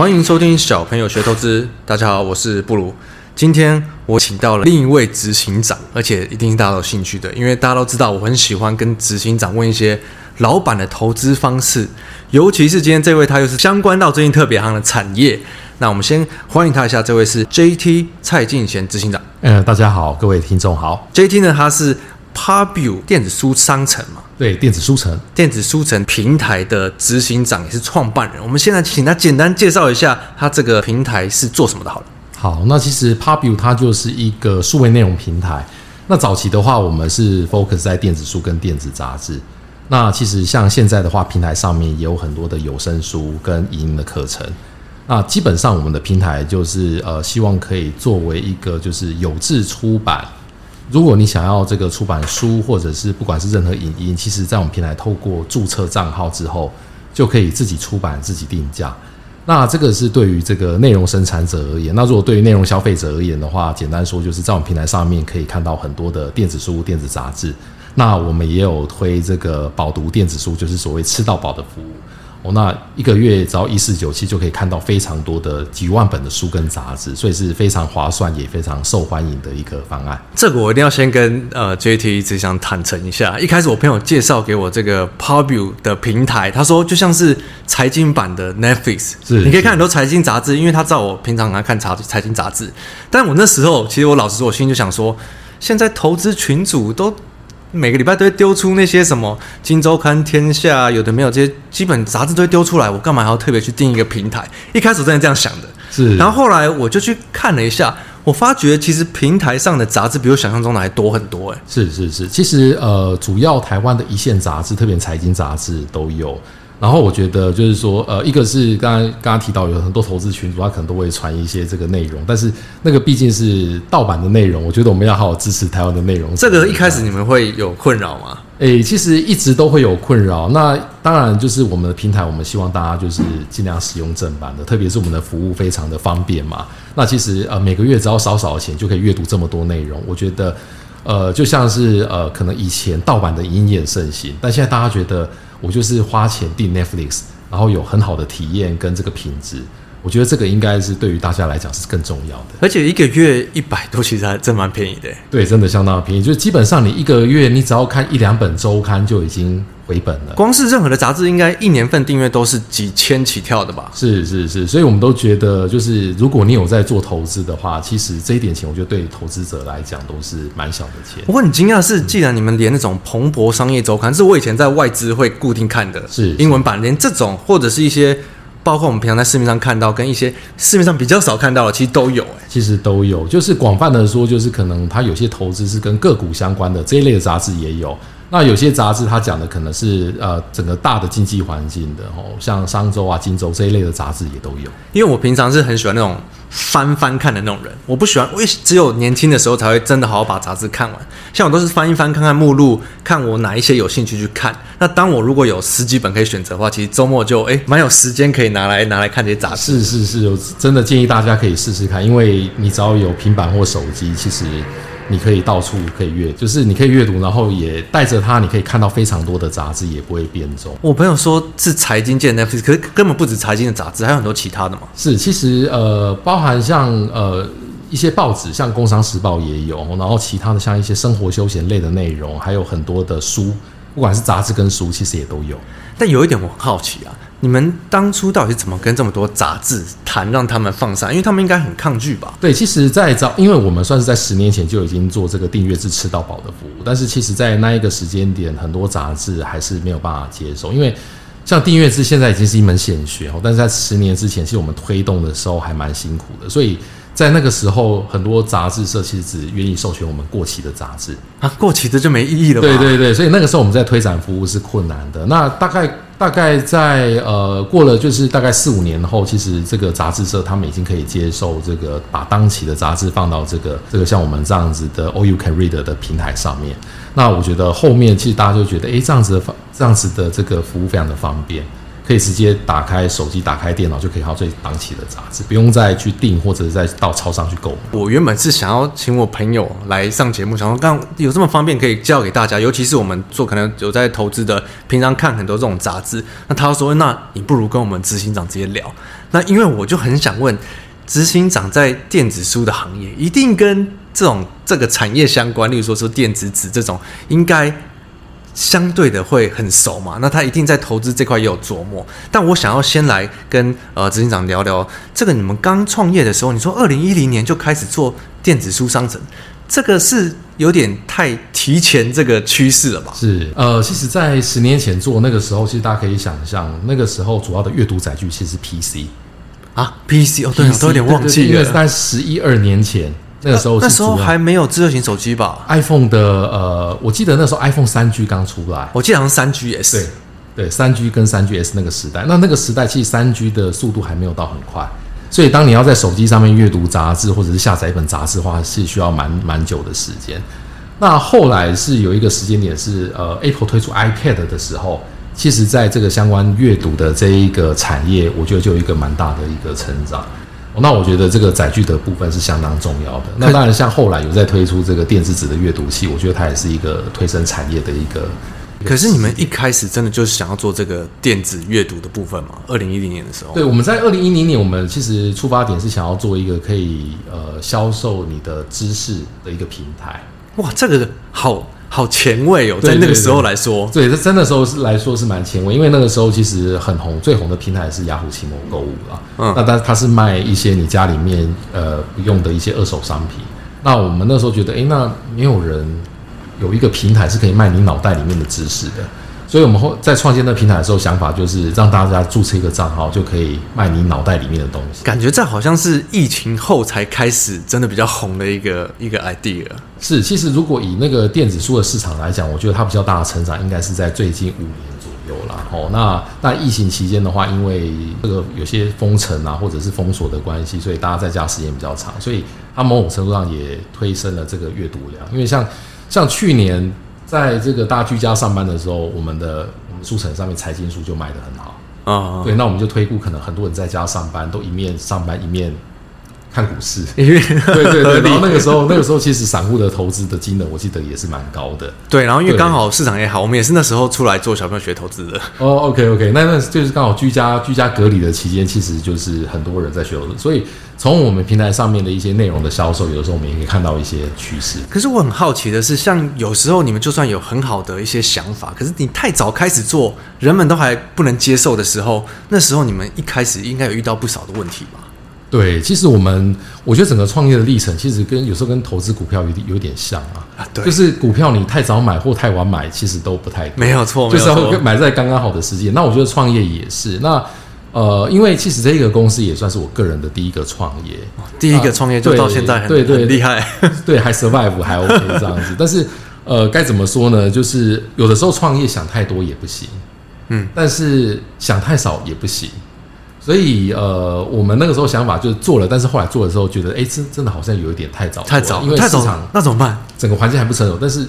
欢迎收听小朋友学投资。大家好，我是布鲁。今天我请到了另一位执行长，而且一定是大家有兴趣的，因为大家都知道我很喜欢跟执行长问一些老板的投资方式，尤其是今天这位，他又是相关到最近特别行的产业。那我们先欢迎他一下，这位是 JT 蔡敬贤执行长。嗯，大家好，各位听众好。JT 呢，他是 Pubu 电子书商城嘛。对，电子书城，电子书城平台的执行长也是创办人。我们现在请他简单介绍一下，他这个平台是做什么的？好了，好，那其实 Pubu 它就是一个数位内容平台。那早期的话，我们是 focus 在电子书跟电子杂志。那其实像现在的话，平台上面也有很多的有声书跟影音的课程。那基本上我们的平台就是呃，希望可以作为一个就是有志出版。如果你想要这个出版书，或者是不管是任何影音，其实，在我们平台透过注册账号之后，就可以自己出版、自己定价。那这个是对于这个内容生产者而言。那如果对于内容消费者而言的话，简单说就是在我们平台上面可以看到很多的电子书、电子杂志。那我们也有推这个饱读电子书，就是所谓吃到饱的服务。哦，那一个月只要一四九七就可以看到非常多的几万本的书跟杂志，所以是非常划算也非常受欢迎的一个方案。这个我一定要先跟呃 JT 一直想坦诚一下，一开始我朋友介绍给我这个 Pubu 的平台，他说就像是财经版的 Netflix，是你可以看很多财经杂志，因为他知道我平常很爱看财财经杂志。但我那时候其实我老实说，我心里就想说，现在投资群组都。每个礼拜都会丢出那些什么《金周刊》《天下》，有的没有这些基本杂志都会丢出来，我干嘛还要特别去定一个平台？一开始我真的这样想的，是。然后后来我就去看了一下，我发觉其实平台上的杂志比我想象中的还多很多，哎。是是是，其实呃，主要台湾的一线杂志，特别财经杂志都有。然后我觉得就是说，呃，一个是刚刚刚刚提到有很多投资群组，他可能都会传一些这个内容，但是那个毕竟是盗版的内容，我觉得我们要好好支持台湾的内容。这个一开始你们会有困扰吗？诶，其实一直都会有困扰。那当然就是我们的平台，我们希望大家就是尽量使用正版的，特别是我们的服务非常的方便嘛。那其实呃每个月只要少少的钱就可以阅读这么多内容，我觉得呃就像是呃可能以前盗版的影音盛行，但现在大家觉得。我就是花钱订 Netflix，然后有很好的体验跟这个品质，我觉得这个应该是对于大家来讲是更重要的。而且一个月一百多，其实还真蛮便宜的。对，真的相当便宜。就基本上你一个月你只要看一两本周刊就已经。回本了，光是任何的杂志，应该一年份订阅都是几千起跳的吧？是是是，所以我们都觉得，就是如果你有在做投资的话，其实这一点钱，我觉得对投资者来讲都是蛮小的钱。不过很惊讶的是，既然你们连那种蓬勃商业周刊，是我以前在外资会固定看的，是英文版，连这种或者是一些，包括我们平常在市面上看到，跟一些市面上比较少看到的，其实都有。哎，其实都有，就是广泛的说，就是可能它有些投资是跟个股相关的这一类的杂志也有。那有些杂志，它讲的可能是呃整个大的经济环境的哦，像商周啊、金周这一类的杂志也都有。因为我平常是很喜欢那种翻翻看的那种人，我不喜欢，我只有年轻的时候才会真的好好把杂志看完。像我都是翻一翻，看看目录，看我哪一些有兴趣去看。那当我如果有十几本可以选择的话，其实周末就诶蛮有时间可以拿来拿来看这些杂志。是是是，我真的建议大家可以试试看，因为你只要有平板或手机，其实。你可以到处可以阅，就是你可以阅读，然后也带着它，你可以看到非常多的杂志，也不会变重。我朋友说是财经界的 Netflix，可是根本不止财经的杂志，还有很多其他的嘛。是，其实呃，包含像呃一些报纸，像《工商时报》也有，然后其他的像一些生活休闲类的内容，还有很多的书，不管是杂志跟书，其实也都有。但有一点我很好奇啊。你们当初到底是怎么跟这么多杂志谈，让他们放上？因为他们应该很抗拒吧？对，其实，在早，因为我们算是在十年前就已经做这个订阅制吃到饱的服务，但是其实，在那一个时间点，很多杂志还是没有办法接受，因为像订阅制现在已经是一门显学哦，但是在十年之前，其实我们推动的时候还蛮辛苦的，所以。在那个时候，很多杂志社其实只愿意授权我们过期的杂志啊，过期的就没意义了。对对对，所以那个时候我们在推展服务是困难的。那大概大概在呃过了就是大概四五年后，其实这个杂志社他们已经可以接受这个把当期的杂志放到这个这个像我们这样子的 All You Can Read 的平台上面。那我觉得后面其实大家就觉得，诶，这样子的方这样子的这个服务非常的方便。可以直接打开手机，打开电脑就可以看到最当期的杂志，不用再去订或者再到超商去购买。我原本是想要请我朋友来上节目，想说刚有这么方便可以教给大家，尤其是我们做可能有在投资的，平常看很多这种杂志。那他说，那你不如跟我们执行长直接聊。那因为我就很想问，执行长在电子书的行业一定跟这种这个产业相关，例如说说电子纸这种，应该。相对的会很熟嘛，那他一定在投资这块也有琢磨。但我想要先来跟呃执行长聊聊，这个你们刚创业的时候，你说二零一零年就开始做电子书商城，这个是有点太提前这个趋势了吧？是，呃，其实，在十年前做那个时候，其实大家可以想象，那个时候主要的阅读载具其实是 PC 啊，PC 哦，对，我都有点忘记了，因为在十一二年前。那个时候那时候还没有智慧型手机吧？iPhone 的呃，我记得那时候 iPhone 三 G 刚出来，我记得好像三 GS。对对，三 G 跟三 GS 那个时代，那那个时代其实三 G 的速度还没有到很快，所以当你要在手机上面阅读杂志或者是下载一本杂志的话，是需要蛮蛮久的时间。那后来是有一个时间点是呃，Apple 推出 iPad 的时候，其实在这个相关阅读的这一个产业，我觉得就有一个蛮大的一个成长。那我觉得这个载具的部分是相当重要的。那当然，像后来有在推出这个电子纸的阅读器，我觉得它也是一个推升产业的一个。可是你们一开始真的就是想要做这个电子阅读的部分吗？二零一零年的时候，对，我们在二零一零年，我们其实出发点是想要做一个可以呃销售你的知识的一个平台。哇，这个好。好前卫哦，在那个时候来说，对，这真的时候是来说是蛮前卫，因为那个时候其实很红，最红的平台是雅虎奇摩购物啦。嗯，那但它是卖一些你家里面呃不用的一些二手商品。那我们那时候觉得，诶，那没有人有一个平台是可以卖你脑袋里面的知识的。所以我们后在创建那个平台的时候，想法就是让大家注册一个账号，就可以卖你脑袋里面的东西。感觉这好像是疫情后才开始真的比较红的一个一个 idea。是，其实如果以那个电子书的市场来讲，我觉得它比较大的成长应该是在最近五年左右啦。哦，那那疫情期间的话，因为这个有些封城啊，或者是封锁的关系，所以大家在家时间比较长，所以它某种程度上也推升了这个阅读量。因为像像去年。在这个大家居家上班的时候，我们的我们书城上面财经书就卖得很好啊。对，那我们就推估，可能很多人在家上班，都一面上班一面。看股市，因为 对对对，然后那个时候，那个时候其实散户的投资的金额，我记得也是蛮高的。对，然后因为刚好市场也好，我们也是那时候出来做小朋友学投资的。哦，OK OK，那那就是刚好居家居家隔离的期间，其实就是很多人在学投资，所以从我们平台上面的一些内容的销售，有的时候我们也可以看到一些趋势。可是我很好奇的是，像有时候你们就算有很好的一些想法，可是你太早开始做，人们都还不能接受的时候，那时候你们一开始应该有遇到不少的问题吧？对，其实我们我觉得整个创业的历程，其实跟有时候跟投资股票有点有点像啊。啊，对，就是股票你太早买或太晚买，其实都不太对。没有错，就是要买在刚刚好的时间。那我觉得创业也是。那呃，因为其实这个公司也算是我个人的第一个创业，第一个创业就到现在很对对厉害，对，还 survive 还 OK 这样子。但是呃，该怎么说呢？就是有的时候创业想太多也不行，嗯，但是想太少也不行。所以，呃，我们那个时候想法就是做了，但是后来做的时候觉得，哎，真真的好像有一点太早，太早，因为市场那怎么办？整个环境还不成熟，但是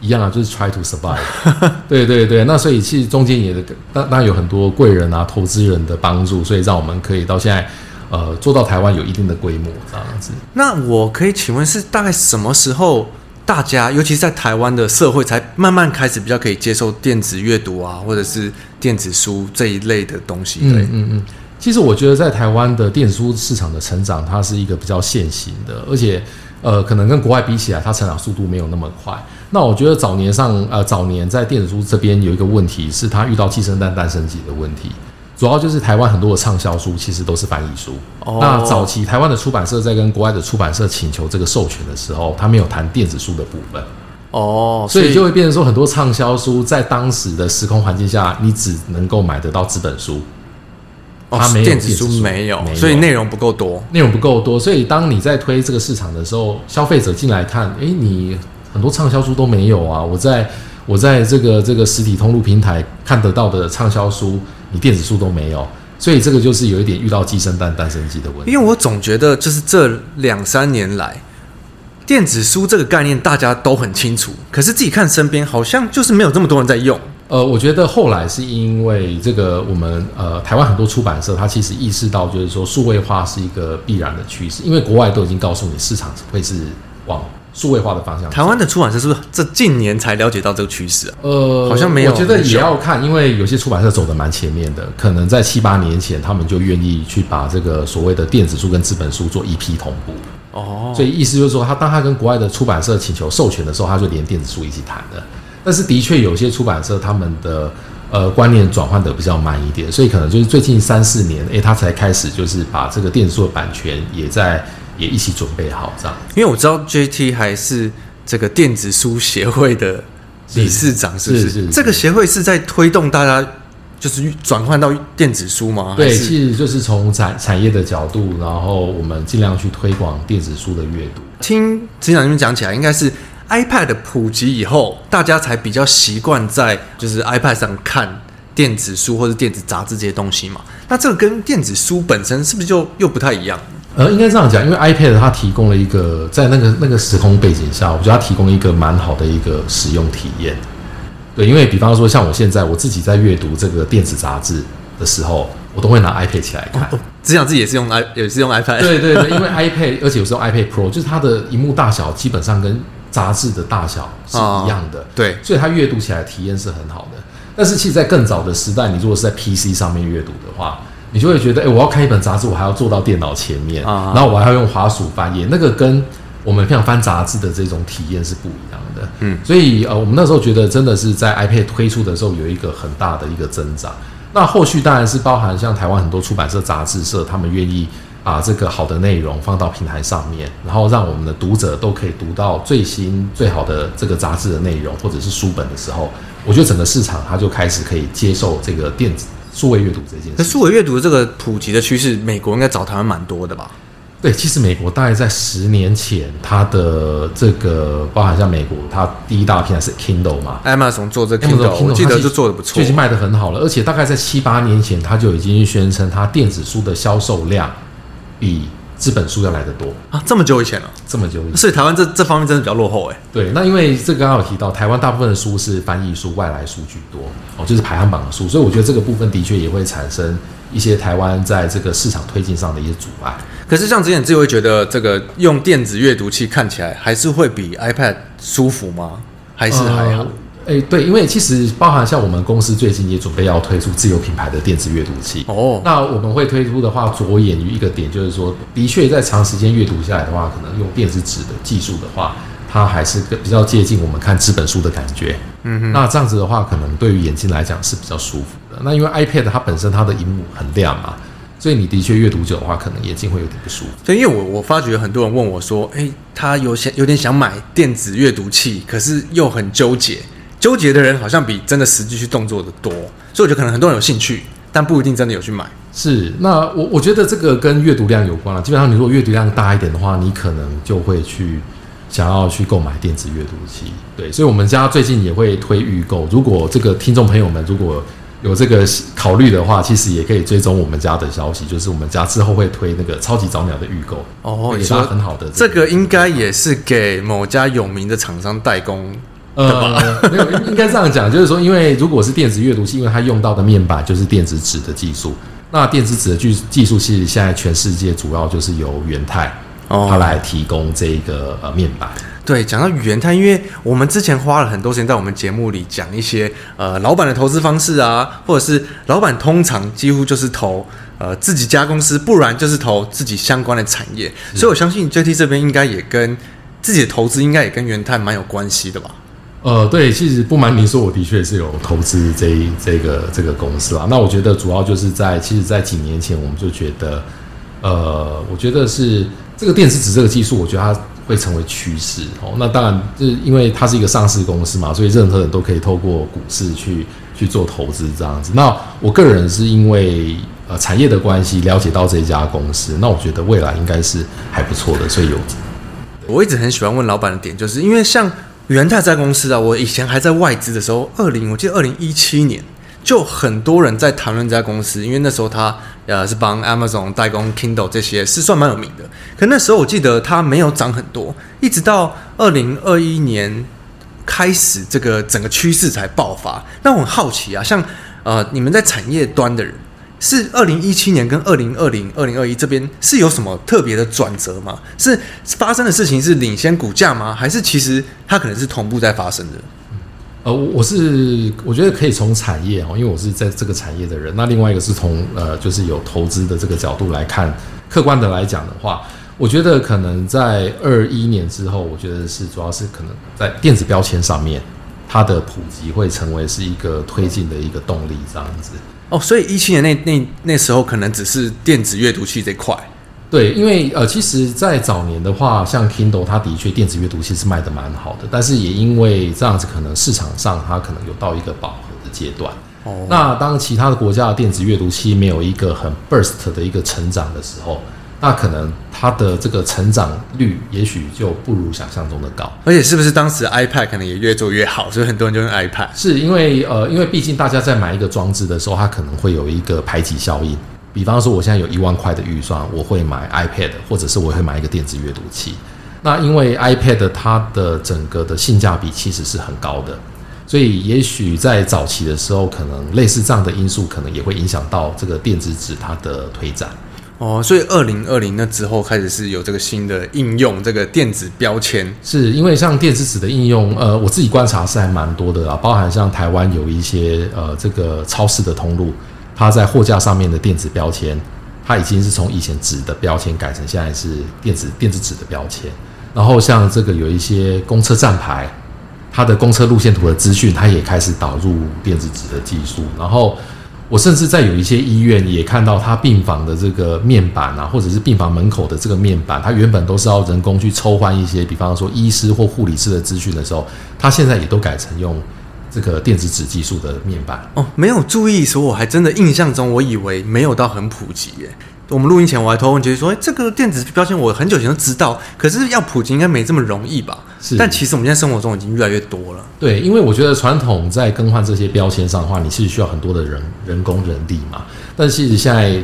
一样啊，就是 try to survive。对对对，那所以其实中间也当当然有很多贵人啊、投资人的帮助，所以让我们可以到现在，呃，做到台湾有一定的规模这样子。那我可以请问是大概什么时候，大家尤其是在台湾的社会才慢慢开始比较可以接受电子阅读啊，或者是电子书这一类的东西？对，嗯嗯。嗯其实我觉得，在台湾的电子书市场的成长，它是一个比较线性的，而且，呃，可能跟国外比起来，它成长速度没有那么快。那我觉得早年上，呃，早年在电子书这边有一个问题是，它遇到寄生蛋，诞生级的问题。主要就是台湾很多的畅销书其实都是翻译书。哦。那早期台湾的出版社在跟国外的出版社请求这个授权的时候，他没有谈电子书的部分。哦。所以就会变成说，很多畅销书在当时的时空环境下，你只能够买得到纸本书。它没有电子书没有，没有，所以内容不够多，内容不够多，所以当你在推这个市场的时候，消费者进来看，诶，你很多畅销书都没有啊！我在我在这个这个实体通路平台看得到的畅销书，你电子书都没有，所以这个就是有一点遇到鸡生蛋，蛋生鸡的问题。因为我总觉得，就是这两三年来，电子书这个概念大家都很清楚，可是自己看身边好像就是没有这么多人在用。呃，我觉得后来是因为这个，我们呃台湾很多出版社，它其实意识到就是说数位化是一个必然的趋势，因为国外都已经告诉你市场会是往数位化的方向。台湾的出版社是不是这近年才了解到这个趋势啊？呃，好像没有。我觉得也要看，因为有些出版社走的蛮前面的，可能在七八年前，他们就愿意去把这个所谓的电子书跟纸本书做一批同步。哦，所以意思就是说，他当他跟国外的出版社请求授权的时候，他就连电子书一起谈的。但是的确有些出版社他们的呃观念转换的比较慢一点，所以可能就是最近三四年，诶，他才开始就是把这个电子书的版权也在也一起准备好这样。因为我知道 JT 还是这个电子书协会的理事长，是不是？是是是，这个协会是在推动大家就是转换到电子书吗？对，其实就是从产产业的角度，然后我们尽量去推广电子书的阅读。听执行长你们讲起来，应该是。iPad 普及以后，大家才比较习惯在就是 iPad 上看电子书或者电子杂志这些东西嘛。那这个跟电子书本身是不是就又不太一样？呃，应该这样讲，因为 iPad 它提供了一个在那个那个时空背景下，我觉得它提供了一个蛮好的一个使用体验。对，因为比方说像我现在我自己在阅读这个电子杂志的时候，我都会拿 iPad 起来看。只想自己也是用 i 也是用 iPad。对对对，因为 iPad 而且有时候 iPad Pro 就是它的荧幕大小基本上跟杂志的大小是一样的，哦、对，所以它阅读起来体验是很好的。但是，其实，在更早的时代，你如果是在 PC 上面阅读的话，你就会觉得，哎、欸，我要看一本杂志，我还要坐到电脑前面，啊、然后我还要用滑鼠翻页，那个跟我们平常翻杂志的这种体验是不一样的。嗯，所以呃，我们那时候觉得，真的是在 iPad 推出的时候，有一个很大的一个增长。那后续当然是包含像台湾很多出版社、杂志社，他们愿意。把这个好的内容放到平台上面，然后让我们的读者都可以读到最新最好的这个杂志的内容，或者是书本的时候，我觉得整个市场它就开始可以接受这个电子数位阅读这件事。那数位阅读的这个普及的趋势，美国应该找台湾蛮多的吧？对，其实美国大概在十年前，它的这个包含像美国，它第一大平台是 Kindle 嘛，Amazon 做这个 Kindle，我记得就做的不错，最近卖的很好了。而且大概在七八年前，它就已经宣称它电子书的销售量。比这本书要来的多啊！这么久以前了，啊，这么久以前，所以台湾这这方面真的比较落后哎。对，那因为这个刚刚有提到，台湾大部分的书是翻译书、外来书居多哦，就是排行榜的书，所以我觉得这个部分的确也会产生一些台湾在这个市场推进上的一些阻碍。可是像之前自己会觉得，这个用电子阅读器看起来还是会比 iPad 舒服吗？还是还好？呃哎、欸，对，因为其实包含像我们公司最近也准备要推出自有品牌的电子阅读器哦。那我们会推出的话，着眼于一个点，就是说，的确在长时间阅读下来的话，可能用电子纸的技术的话，它还是比较接近我们看纸本书的感觉。嗯哼。那这样子的话，可能对于眼睛来讲是比较舒服的。那因为 iPad 它本身它的荧幕很亮嘛，所以你的确阅读久的话，可能眼睛会有点不舒服。对，因为我我发觉很多人问我说，哎、欸，他有想有点想买电子阅读器，可是又很纠结。纠结的人好像比真的实际去动作的多，所以我觉得可能很多人有兴趣，但不一定真的有去买。是，那我我觉得这个跟阅读量有关了。基本上，你如果阅读量大一点的话，你可能就会去想要去购买电子阅读器。对，所以我们家最近也会推预购。如果这个听众朋友们如果有这个考虑的话，其实也可以追踪我们家的消息，就是我们家之后会推那个超级早鸟的预购。哦，也是很好的。这个应该也是给某家有名的厂商代工。呃，没有，应该这样讲，就是说，因为如果是电子阅读器，因为它用到的面板就是电子纸的技术，那电子纸的技技术其实现在全世界主要就是由元泰它来提供这个呃面板。对，讲到元泰，因为我们之前花了很多时间在我们节目里讲一些呃老板的投资方式啊，或者是老板通常几乎就是投呃自己家公司，不然就是投自己相关的产业，所以我相信 JT 这边应该也跟自己的投资应该也跟元泰蛮有关系的吧。呃，对，其实不瞒您说，我的确是有投资这这个这个公司啊。那我觉得主要就是在，其实，在几年前我们就觉得，呃，我觉得是这个电子纸这个技术，我觉得它会成为趋势哦。那当然，就是因为它是一个上市公司嘛，所以任何人都可以透过股市去去做投资这样子。那我个人是因为呃产业的关系了解到这家公司，那我觉得未来应该是还不错的。所以有，我一直很喜欢问老板的点，就是因为像元泰这家公司啊，我以前还在外资的时候，二零我记得二零一七年。就很多人在谈论这家公司，因为那时候他呃是帮 Amazon 代工 Kindle 这些，是算蛮有名的。可那时候我记得它没有涨很多，一直到二零二一年开始，这个整个趋势才爆发。那我很好奇啊，像呃你们在产业端的人，是二零一七年跟二零二零、二零二一这边是有什么特别的转折吗？是发生的事情是领先股价吗？还是其实它可能是同步在发生的？呃，我是我觉得可以从产业哦，因为我是在这个产业的人。那另外一个是从呃，就是有投资的这个角度来看，客观的来讲的话，我觉得可能在二一年之后，我觉得是主要是可能在电子标签上面，它的普及会成为是一个推进的一个动力，这样子。哦，所以一七年那那那时候可能只是电子阅读器这块。对，因为呃，其实，在早年的话，像 Kindle，它的确电子阅读器是卖的蛮好的，但是也因为这样子，可能市场上它可能有到一个饱和的阶段。哦，那当其他的国家的电子阅读器没有一个很 burst 的一个成长的时候，那可能它的这个成长率也许就不如想象中的高。而且，是不是当时 iPad 可能也越做越好，所以很多人就用 iPad？是因为呃，因为毕竟大家在买一个装置的时候，它可能会有一个排挤效应。比方说，我现在有一万块的预算，我会买 iPad，或者是我会买一个电子阅读器。那因为 iPad 它的整个的性价比其实是很高的，所以也许在早期的时候，可能类似这样的因素，可能也会影响到这个电子纸它的推展。哦，所以二零二零那之后开始是有这个新的应用，这个电子标签，是因为像电子纸的应用，呃，我自己观察是还蛮多的啊，包含像台湾有一些呃这个超市的通路。它在货架上面的电子标签，它已经是从以前纸的标签改成现在是电子电子纸的标签。然后像这个有一些公车站牌，它的公车路线图的资讯，它也开始导入电子纸的技术。然后我甚至在有一些医院也看到，他病房的这个面板啊，或者是病房门口的这个面板，它原本都是要人工去抽换一些，比方说医师或护理师的资讯的时候，他现在也都改成用。这个电子纸技术的面板哦，没有注意所以，我还真的印象中，我以为没有到很普及耶。我们录音前我还偷问杰说，哎，这个电子标签我很久以前就知道，可是要普及应该没这么容易吧？是，但其实我们现在生活中已经越来越多了。对，因为我觉得传统在更换这些标签上的话，你其实需要很多的人人工人力嘛。但其实现在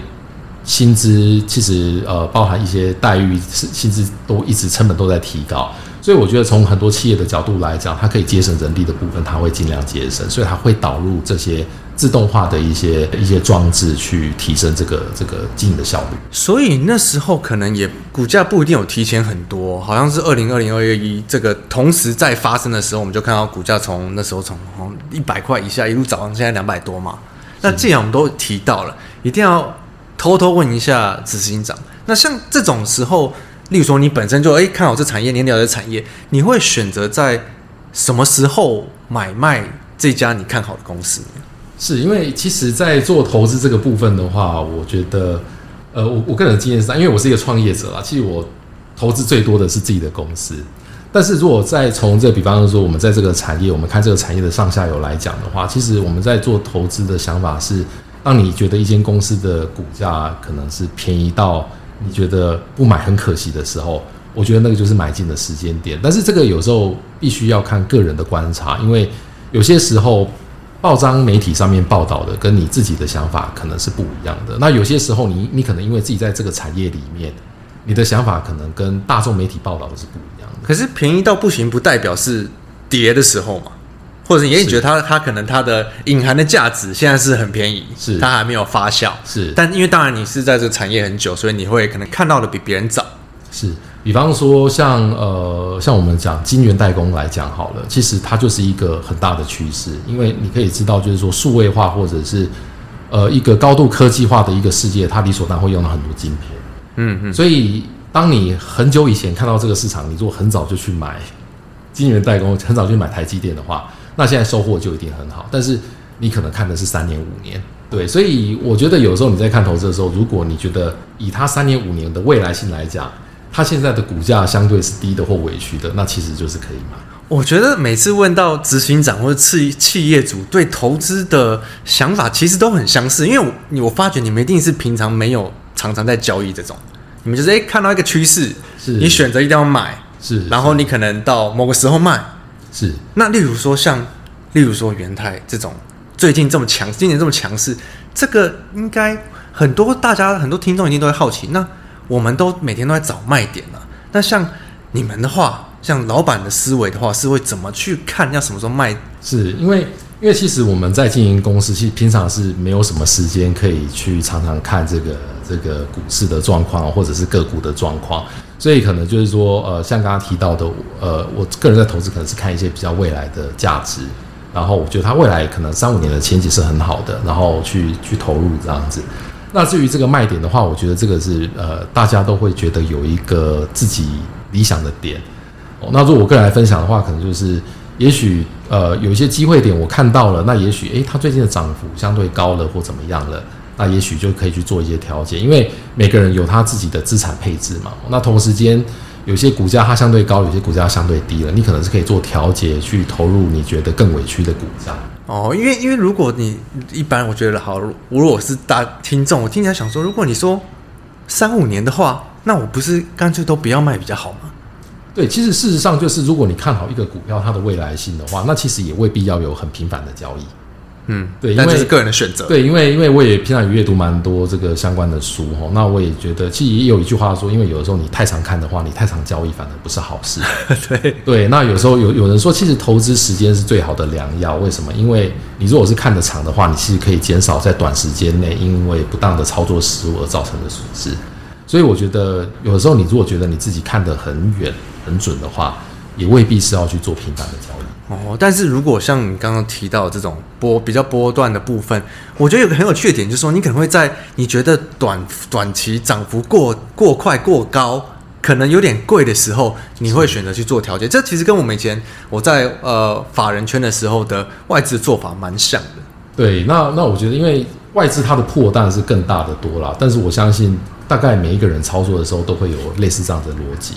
薪资其实呃包含一些待遇，薪资都一直成本都在提高。所以我觉得，从很多企业的角度来讲，它可以节省人力的部分，它会尽量节省，所以它会导入这些自动化的一些一些装置，去提升这个这个经营的效率。所以那时候可能也股价不一定有提前很多，好像是二零二零二一这个同时在发生的时候，我们就看到股价从那时候从一百块以下一路涨到现在两百多嘛。那既然我们都提到了，一定要偷偷问一下执行长，那像这种时候。例如说，你本身就诶看好这产业，你了解产业，你会选择在什么时候买卖这家你看好的公司？是因为其实，在做投资这个部分的话，我觉得，呃，我我个人的经验是，因为我是一个创业者啦，其实我投资最多的是自己的公司。但是如果再从这，比方说，我们在这个产业，我们看这个产业的上下游来讲的话，其实我们在做投资的想法是，当你觉得一间公司的股价可能是便宜到。你觉得不买很可惜的时候，我觉得那个就是买进的时间点。但是这个有时候必须要看个人的观察，因为有些时候报章媒体上面报道的跟你自己的想法可能是不一样的。那有些时候你你可能因为自己在这个产业里面，你的想法可能跟大众媒体报道的是不一样的。可是便宜到不行，不代表是跌的时候嘛？或者你也觉得它它可能它的隐含的价值现在是很便宜，是它还没有发酵，是。但因为当然你是在这个产业很久，所以你会可能看到的比别人早。是，比方说像呃像我们讲晶圆代工来讲好了，其实它就是一个很大的趋势，因为你可以知道就是说数位化或者是呃一个高度科技化的一个世界，它理所当然会用到很多晶片。嗯嗯。所以当你很久以前看到这个市场，你如果很早就去买晶圆代工，很早就买台积电的话。那现在收获就一定很好，但是你可能看的是三年五年，对，所以我觉得有时候你在看投资的时候，如果你觉得以它三年五年的未来性来讲，它现在的股价相对是低的或委屈的，那其实就是可以买。我觉得每次问到执行长或者企企业主对投资的想法，其实都很相似。因为我我发觉你们一定是平常没有常常在交易这种，你们就是哎看到一个趋势，是你选择一定要买，是，然后你可能到某个时候卖，是。那例如说像，例如说元泰这种最近这么强，今年这么强势，这个应该很多大家很多听众一定都会好奇。那我们都每天都在找卖点啊，那像你们的话。像老板的思维的话，是会怎么去看要什么时候卖？是因为，因为其实我们在经营公司，其实平常是没有什么时间可以去常常看这个这个股市的状况，或者是个股的状况，所以可能就是说，呃，像刚刚提到的，呃，我个人在投资可能是看一些比较未来的价值，然后我觉得它未来可能三五年的前景是很好的，然后去去投入这样子。那至于这个卖点的话，我觉得这个是呃，大家都会觉得有一个自己理想的点。那如果我个人来分享的话，可能就是，也许呃有一些机会点我看到了，那也许诶，它最近的涨幅相对高了或怎么样了，那也许就可以去做一些调节，因为每个人有他自己的资产配置嘛。那同时间有些股价它相对高，有些股价相对低了，你可能是可以做调节去投入你觉得更委屈的股价。哦，因为因为如果你一般我觉得好，如果我是大听众，我听起来想说，如果你说三五年的话，那我不是干脆都不要卖比较好吗？对，其实事实上就是，如果你看好一个股票它的未来性的话，那其实也未必要有很频繁的交易。嗯，对，因为这是个人的选择。对，因为因为我也平常也阅读蛮多这个相关的书哈，那我也觉得，其实也有一句话说，因为有的时候你太常看的话，你太常交易反而不是好事。对对，那有时候有有人说，其实投资时间是最好的良药。为什么？因为你如果是看得长的话，你其实可以减少在短时间内因为不当的操作失误而造成的损失。所以我觉得，有的时候你如果觉得你自己看得很远。很准的话，也未必是要去做频繁的交易哦。但是如果像你刚刚提到这种波比较波段的部分，我觉得有个很有趣的点，就是说你可能会在你觉得短短期涨幅过过快过高，可能有点贵的时候，你会选择去做调节。这其实跟我们以前我在呃法人圈的时候的外资做法蛮像的。对，那那我觉得，因为外资它的破蛋是更大的多啦，但是我相信大概每一个人操作的时候都会有类似这样的逻辑。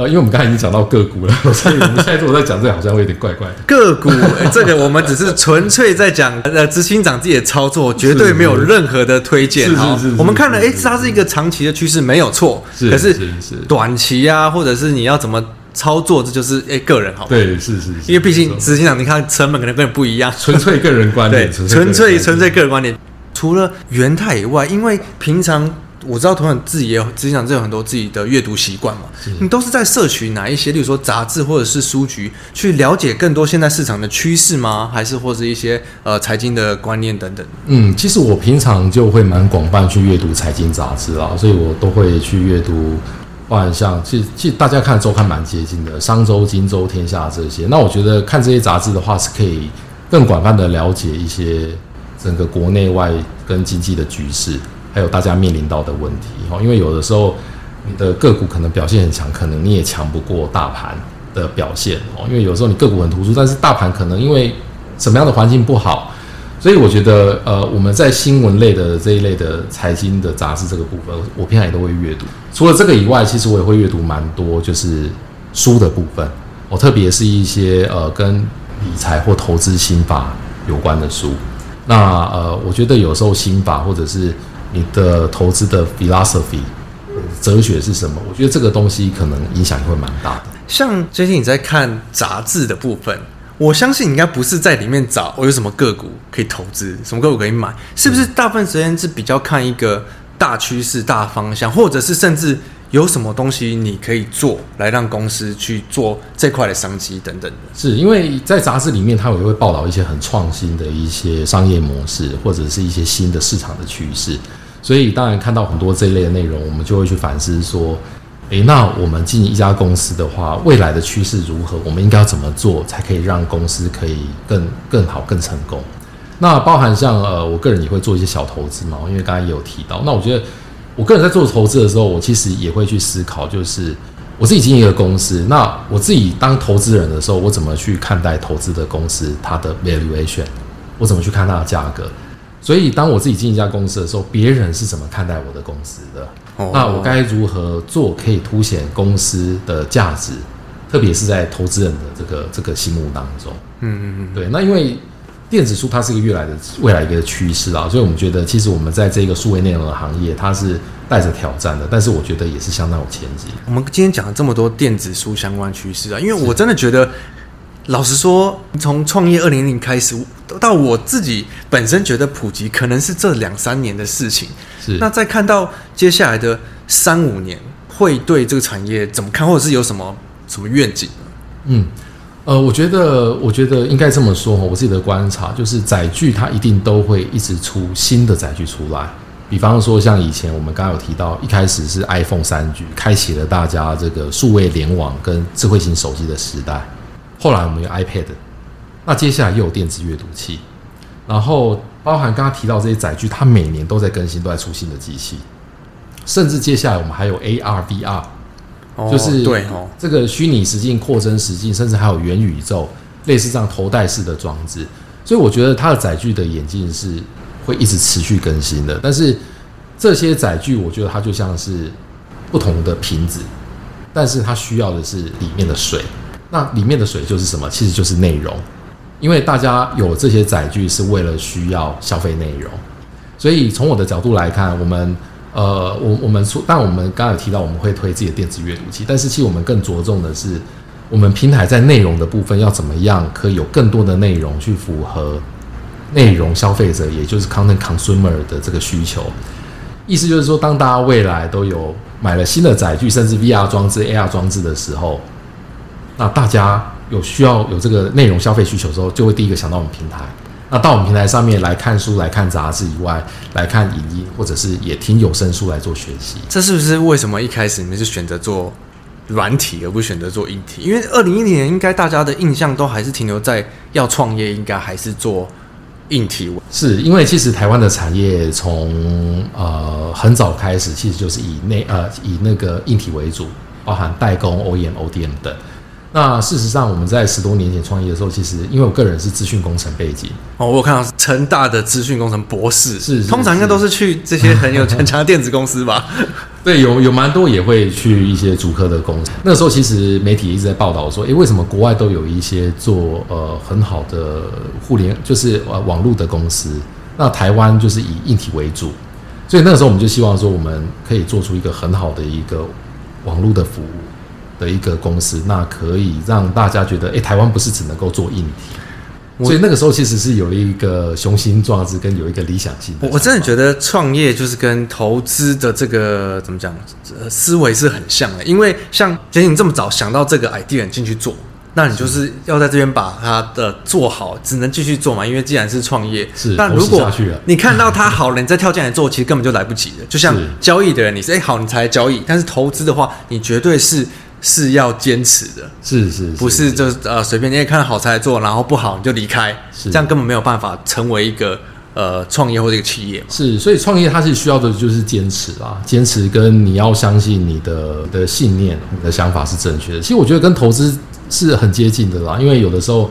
呃，因为我们刚才已经讲到个股了，所以我们现在如果在讲这个，好像会有点怪怪的。个股，这个我们只是纯粹在讲呃执行长自己的操作，绝对没有任何的推荐。是是是，我们看了，哎，它是一个长期的趋势，没有错。是，可是短期啊，或者是你要怎么操作，这就是哎个人好。对，是是。因为毕竟执行长，你看成本可能跟你不一样，纯粹个人观点，纯粹纯粹个人观点。除了元泰以外，因为平常。我知道，同样自己也有，实际上这有很多自己的阅读习惯嘛。你都是在摄取哪一些，例如说杂志或者是书局，去了解更多现在市场的趋势吗？还是或者一些呃财经的观念等等？嗯，其实我平常就会蛮广泛去阅读财经杂志啦，所以我都会去阅读，包含像其实其实大家看周刊蛮接近的，商周、金周、天下这些。那我觉得看这些杂志的话，是可以更广泛的了解一些整个国内外跟经济的局势。还有大家面临到的问题哦，因为有的时候你的个股可能表现很强，可能你也强不过大盘的表现哦。因为有时候你个股很突出，但是大盘可能因为什么样的环境不好，所以我觉得呃，我们在新闻类的这一类的财经的杂志这个部分，我平常也都会阅读。除了这个以外，其实我也会阅读蛮多就是书的部分，我特别是一些呃跟理财或投资心法有关的书。那呃，我觉得有时候心法或者是你的投资的 philosophy 哲学是什么？我觉得这个东西可能影响会蛮大的。像最近你在看杂志的部分，我相信你应该不是在里面找我有什么个股可以投资，什么个股可以买，是不是？大部分时间是比较看一个大趋势、大方向，或者是甚至。有什么东西你可以做来让公司去做这块的商机等等的？是因为在杂志里面，它也会报道一些很创新的一些商业模式，或者是一些新的市场的趋势。所以当然看到很多这一类的内容，我们就会去反思说：诶，那我们进一家公司的话，未来的趋势如何？我们应该要怎么做才可以让公司可以更更好、更成功？那包含像呃，我个人也会做一些小投资嘛，因为刚才也有提到。那我觉得。我个人在做投资的时候，我其实也会去思考，就是我自己经营一个公司，那我自己当投资人的时候，我怎么去看待投资的公司它的 valuation，我怎么去看它的价格？所以当我自己进一家公司的时候，别人是怎么看待我的公司的？那我该如何做可以凸显公司的价值？特别是在投资人的这个这个心目当中。嗯嗯嗯，对。那因为电子书它是一个越来的未来一个趋势啊，所以我们觉得其实我们在这个数位内容的行业，它是带着挑战的，但是我觉得也是相当有前景。我们今天讲了这么多电子书相关趋势啊，因为我真的觉得。老实说，从创业二零零开始到我自己本身觉得普及，可能是这两三年的事情。是。那再看到接下来的三五年，会对这个产业怎么看，或者是有什么什么愿景？嗯，呃，我觉得，我觉得应该这么说哈，我自己的观察就是，载具它一定都会一直出新的载具出来。比方说，像以前我们刚刚有提到，一开始是 iPhone 三 G，开启了大家这个数位联网跟智慧型手机的时代。后来我们有 iPad，那接下来又有电子阅读器，然后包含刚刚提到这些载具，它每年都在更新，都在出新的机器，甚至接下来我们还有 AR、VR，就是对哦，这个虚拟实境、扩增实境，甚至还有元宇宙，类似这样头戴式的装置。所以我觉得它的载具的演进是会一直持续更新的。但是这些载具，我觉得它就像是不同的瓶子，但是它需要的是里面的水。那里面的水就是什么？其实就是内容，因为大家有这些载具是为了需要消费内容，所以从我的角度来看，我们呃，我我们说，但我们刚才有提到我们会推自己的电子阅读器，但是其实我们更着重的是，我们平台在内容的部分要怎么样可以有更多的内容去符合内容消费者，也就是 content consumer 的这个需求。意思就是说，当大家未来都有买了新的载具，甚至 VR 装置、AR 装置的时候。那大家有需要有这个内容消费需求的时候，就会第一个想到我们平台。那到我们平台上面来看书、来看杂志以外，来看影音，或者是也听有声书来做学习。这是不是为什么一开始你们是选择做软体，而不选择做硬体？因为二零一零年应该大家的印象都还是停留在要创业，应该还是做硬体。是因为其实台湾的产业从呃很早开始，其实就是以内呃以那个硬体为主，包含代工、OEM、ODM 等。那事实上，我们在十多年前创业的时候，其实因为我个人是资讯工程背景哦，我有看到成大的资讯工程博士，是，通常应该都是去这些很有 很强的电子公司吧？对，有有蛮多也会去一些主科的公司。那个时候其实媒体一直在报道说，诶，为什么国外都有一些做呃很好的互联，就是呃网络的公司，那台湾就是以硬体为主，所以那个时候我们就希望说，我们可以做出一个很好的一个网络的服务。的一个公司，那可以让大家觉得，哎、欸，台湾不是只能够做硬体，所以那个时候其实是有了一个雄心壮志跟有一个理想性。我我真的觉得创业就是跟投资的这个怎么讲，思维是很像的。因为像杰你这么早想到这个 idea 进去做，那你就是要在这边把它的做好，只能继续做嘛。因为既然是创业，是，但如果你看到它好了，你再跳进来做，其实根本就来不及了。就像交易的人，你是哎、欸、好，你才交易，但是投资的话，你绝对是。是要坚持的，是是，是，不是就呃随便你也看好才做，然后不好你就离开，是这样根本没有办法成为一个呃创业或者一个企业。是，所以创业它是需要的就是坚持啊，坚持跟你要相信你的的信念，你的想法是正确的。其实我觉得跟投资是很接近的啦，因为有的时候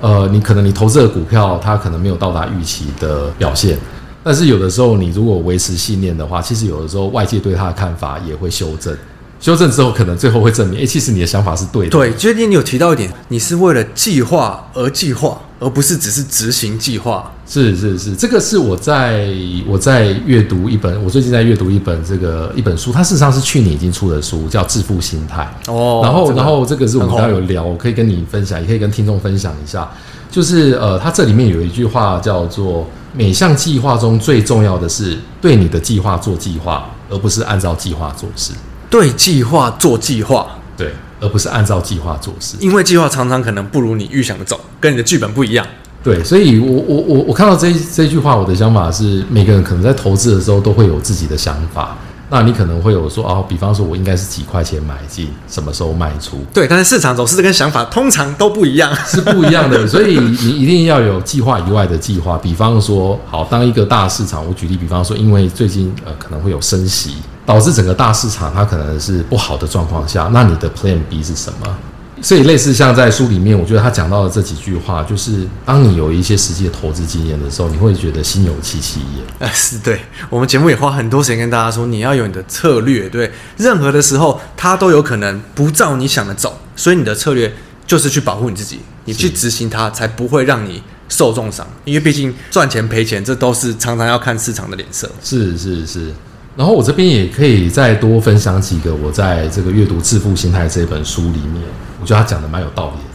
呃你可能你投资的股票它可能没有到达预期的表现，但是有的时候你如果维持信念的话，其实有的时候外界对它的看法也会修正。修正之后，可能最后会证明，哎，其实你的想法是对的。对，最近你有提到一点，你是为了计划而计划，而不是只是执行计划。是是是，这个是我在我在阅读一本，我最近在阅读一本这个一本书，它事实上是去年已经出的书，叫《致富心态》。哦，然后、这个、然后这个是我们刚刚有聊，我可以跟你分享，也可以跟听众分享一下，就是呃，它这里面有一句话叫做：每项计划中最重要的是对你的计划做计划，而不是按照计划做事。对计划做计划，对，而不是按照计划做事。因为计划常常可能不如你预想的走，跟你的剧本不一样。对，所以我我我我看到这这句话，我的想法是，每个人可能在投资的时候都会有自己的想法。那你可能会有说哦，比方说我应该是几块钱买进，什么时候卖出？对，但是市场走势跟想法通常都不一样，是不一样的。所以你一定要有计划以外的计划。比方说，好，当一个大市场，我举例，比方说，因为最近呃可能会有升息，导致整个大市场它可能是不好的状况下，那你的 Plan B 是什么？所以，类似像在书里面，我觉得他讲到的这几句话，就是当你有一些实际的投资经验的时候，你会觉得心有戚戚焉。呃，是对。我们节目也花很多时间跟大家说，你要有你的策略。对，任何的时候，它都有可能不照你想的走，所以你的策略就是去保护你自己，你去执行它，才不会让你受重伤。因为毕竟赚钱赔钱，这都是常常要看市场的脸色。是是是。然后我这边也可以再多分享几个我在这个阅读《致富心态》这本书里面，我觉得他讲的蛮有道理的。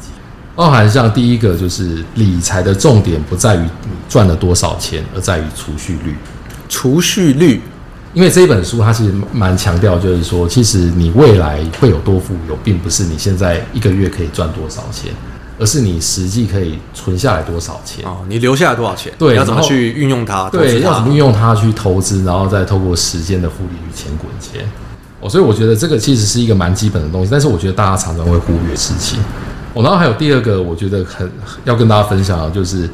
包含像第一个就是理财的重点不在于你赚了多少钱，而在于储蓄率。储蓄率，因为这一本书它其实蛮强调，就是说，其实你未来会有多富有，并不是你现在一个月可以赚多少钱，而是你实际可以存下来多少钱。哦，你留下来多少钱？对，要怎么去运用它？对，要怎么运用它去投资，然后再透过时间的复利去钱滚钱。哦，所以我觉得这个其实是一个蛮基本的东西，但是我觉得大家常常会忽略事情。然后还有第二个，我觉得很要跟大家分享的，就是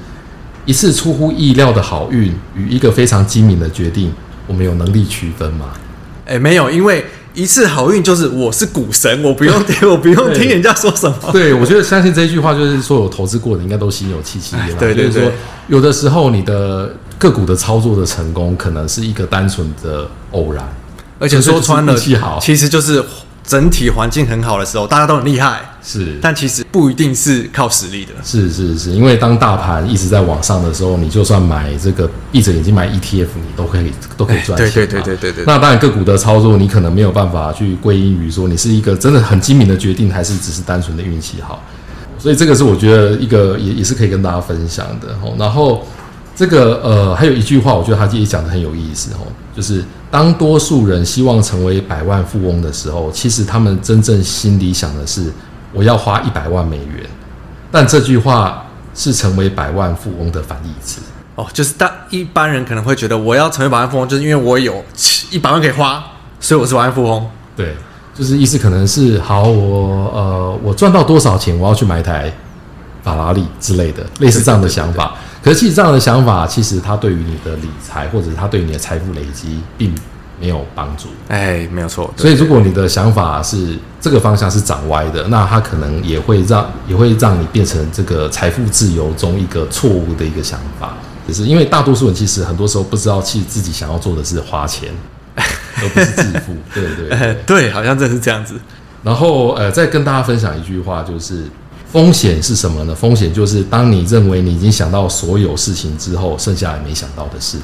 一次出乎意料的好运与一个非常精明的决定，我们有能力区分吗？哎，没有，因为一次好运就是我是股神，我不用 听，我不用听人家说什么。对，我觉得相信这一句话，就是说有投资过的应该都心有戚戚焉。对对对，就是说有的时候你的个股的操作的成功，可能是一个单纯的偶然，而且说穿了，其实就是。整体环境很好的时候，大家都很厉害，是，但其实不一定是靠实力的。是是是，因为当大盘一直在往上的时候，你就算买这个闭着眼睛买 ETF，你都可以都可以赚钱。对对对对对对。那当然个股的操作，你可能没有办法去归因于说你是一个真的很精明的决定，还是只是单纯的运气好。所以这个是我觉得一个也也是可以跟大家分享的。然后这个呃还有一句话，我觉得他自己讲的很有意思哦，就是。当多数人希望成为百万富翁的时候，其实他们真正心里想的是我要花一百万美元。但这句话是成为百万富翁的反义词哦，就是当一般人可能会觉得我要成为百万富翁，就是因为我有一百万可以花，所以我是百万富翁。对，就是意思可能是好，我呃我赚到多少钱，我要去买一台法拉利之类的，类似这样的想法。可是，其实这样的想法，其实它对于你的理财，或者是它对于你的财富累积，并没有帮助。哎，没有错。所以，如果你的想法是这个方向是长歪的，那它可能也会让也会让你变成这个财富自由中一个错误的一个想法。只是因为大多数人其实很多时候不知道，其实自己想要做的是花钱，而不是致富。对对对，对，好像真是这样子。然后，呃，再跟大家分享一句话，就是。风险是什么呢？风险就是当你认为你已经想到所有事情之后，剩下来没想到的事，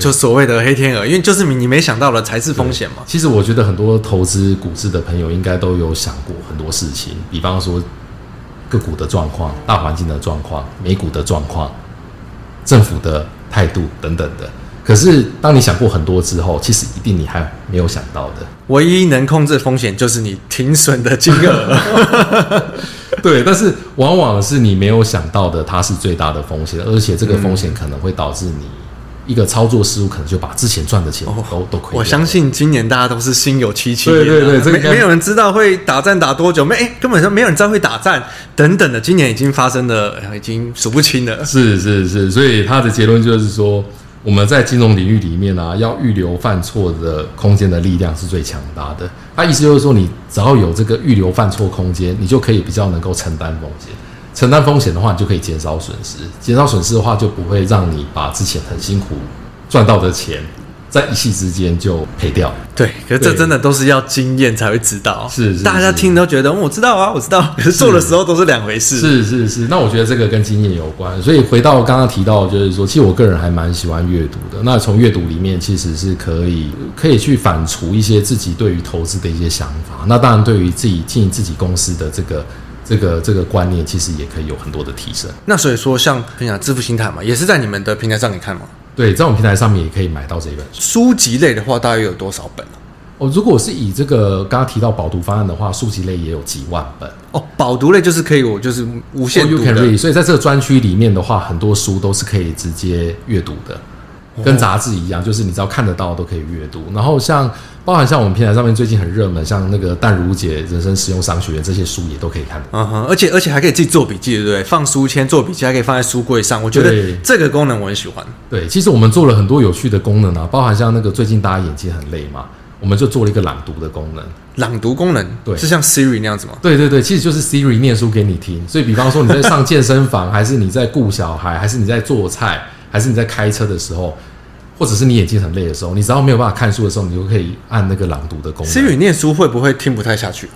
就所谓的黑天鹅。因为就是你没想到的才是风险嘛。其实我觉得很多投资股市的朋友应该都有想过很多事情，比方说个股的状况、大环境的状况、美股的状况、政府的态度等等的。可是当你想过很多之后，其实一定你还没有想到的，唯一能控制风险就是你停损的金额。对，但是往往是你没有想到的，它是最大的风险，而且这个风险可能会导致你一个操作失误，可能就把之前赚的钱都、哦、都亏。我相信今年大家都是心有戚戚、啊。对对对，这个没有人知道会打战打多久，没哎，根本上没有人知道会打战等等的。今年已经发生的已经数不清了。是是是，所以他的结论就是说。我们在金融领域里面呢、啊，要预留犯错的空间的力量是最强大的。那意思就是说，你只要有这个预留犯错空间，你就可以比较能够承担风险。承担风险的话，你就可以减少损失。减少损失的话，就不会让你把之前很辛苦赚到的钱。在一夕之间就赔掉，对，可是这真的都是要经验才会知道，是，是，大家听都觉得我知道啊，我知道，可 是做的时候都是两回事，是是是，是。那我觉得这个跟经验有关，所以回到刚刚提到，就是说，其实我个人还蛮喜欢阅读的。那从阅读里面，其实是可以可以去反刍一些自己对于投资的一些想法。那当然，对于自己经营自己公司的这个这个这个观念，其实也可以有很多的提升。那所以说，像分享致富心态嘛，也是在你们的平台上你看吗？对，在我们平台上面也可以买到这一本书籍类的话，大约有多少本啊？哦，如果是以这个刚刚提到饱读方案的话，书籍类也有几万本哦。饱读类就是可以，我就是无限读的。Oh, read. 所以在这个专区里面的话，很多书都是可以直接阅读的。跟杂志一样，就是你只要看得到都可以阅读。然后像包含像我们平台上面最近很热门，像那个淡如姐人生实用商学院这些书也都可以看。嗯哼，而且而且还可以自己做笔记，对不对？放书签做笔记，还可以放在书柜上。我觉得这个功能我很喜欢。对，其实我们做了很多有趣的功能啊，包含像那个最近大家眼睛很累嘛，我们就做了一个朗读的功能。朗读功能，对，是像 Siri 那样子吗？对对对，其实就是 Siri 念书给你听。所以比方说你在上健身房，还是你在顾小孩，还是你在做菜，还是你在开车的时候。或者是你眼睛很累的时候，你只要没有办法看书的时候，你就可以按那个朗读的功能。Siri 念书会不会听不太下去？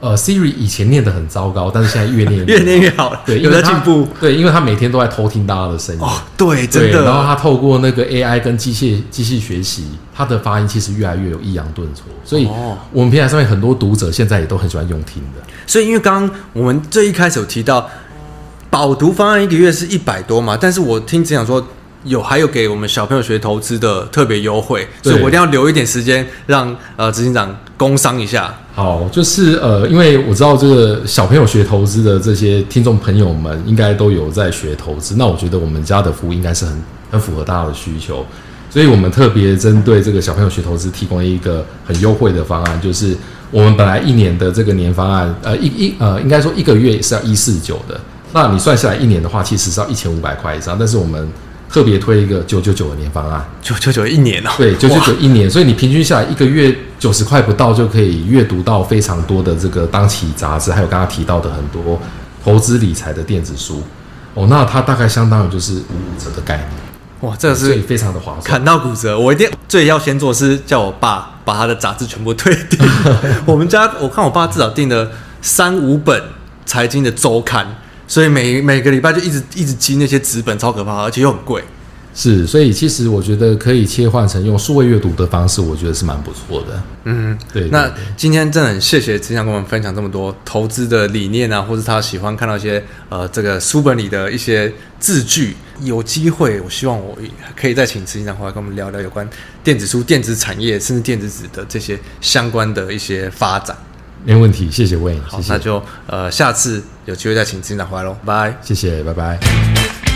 呃，Siri 以前念得很糟糕，但是现在越念越念越好了，对，有在进步。对，因为他每天都在偷听大家的声音。哦，对，真的。然后他透过那个 AI 跟机械机器学习，他的发音其实越来越有抑扬顿挫。所以，我们平台上面很多读者现在也都很喜欢用听的。所以，因为刚刚我们最一开始有提到，饱读方案一个月是一百多嘛，但是我听只想说。有还有给我们小朋友学投资的特别优惠，所以我一定要留一点时间让呃执行长工商一下。好，就是呃，因为我知道这个小朋友学投资的这些听众朋友们应该都有在学投资，那我觉得我们家的服务应该是很很符合大家的需求，所以我们特别针对这个小朋友学投资提供了一个很优惠的方案，就是我们本来一年的这个年方案，呃一一呃应该说一个月是要一四九的，那你算下来一年的话，其实是要一千五百块以上，但是我们特别推一个九九九的年方案，九九九一年哦，对，九九九一年，所以你平均下来一个月九十块不到就可以阅读到非常多的这个当期杂志，还有刚刚提到的很多投资理财的电子书哦，那它大概相当于就是五五折的概念，哇，这个是非常的划算，砍到骨折。我一定最要先做是叫我爸把他的杂志全部退订。我们家我看我爸至少订了三五本财经的周刊。所以每每个礼拜就一直一直积那些纸本，超可怕，而且又很贵。是，所以其实我觉得可以切换成用数位阅读的方式，我觉得是蛮不错的。嗯，对。那今天真的很谢谢执行长跟我们分享这么多投资的理念啊，或是他喜欢看到一些呃这个书本里的一些字句。有机会，我希望我可以再请执行长回来跟我们聊聊有关电子书、电子产业甚至电子纸的这些相关的一些发展。没问题，谢谢 Wayne，好，谢谢。那就呃下次有机会再请执行长回来喽，拜，谢谢，拜拜。